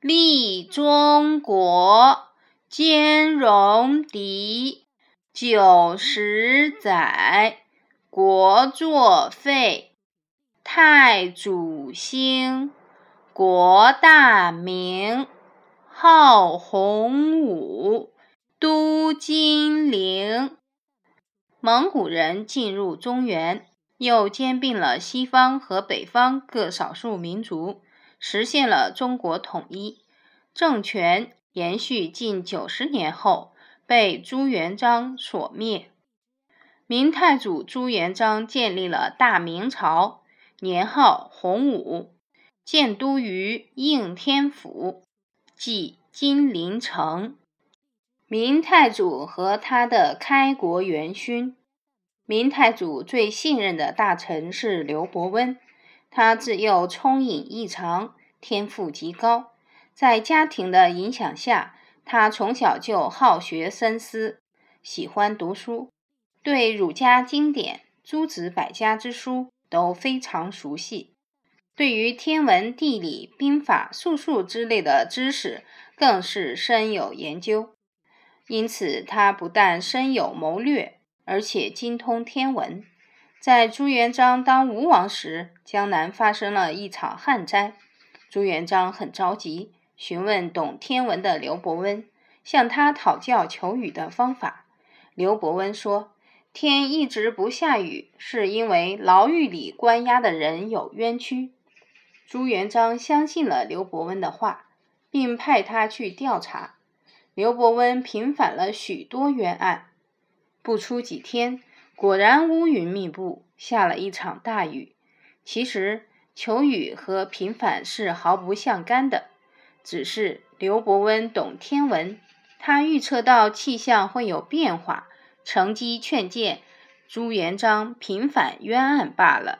立中国，兼容狄，九十载，国作废。太祖兴，国大明，号洪武，都金陵。蒙古人进入中原，又兼并了西方和北方各少数民族，实现了中国统一。政权延续近九十年后，被朱元璋所灭。明太祖朱元璋建立了大明朝。年号洪武，建都于应天府，即金陵城。明太祖和他的开国元勋，明太祖最信任的大臣是刘伯温。他自幼聪颖异常，天赋极高。在家庭的影响下，他从小就好学深思，喜欢读书，对儒家经典、诸子百家之书。都非常熟悉，对于天文、地理、兵法、术数之类的知识，更是深有研究。因此，他不但深有谋略，而且精通天文。在朱元璋当吴王时，江南发生了一场旱灾，朱元璋很着急，询问懂天文的刘伯温，向他讨教求雨的方法。刘伯温说。天一直不下雨，是因为牢狱里关押的人有冤屈。朱元璋相信了刘伯温的话，并派他去调查。刘伯温平反了许多冤案。不出几天，果然乌云密布，下了一场大雨。其实求雨和平反是毫不相干的，只是刘伯温懂天文，他预测到气象会有变化。乘机劝谏朱元璋平反冤案罢了。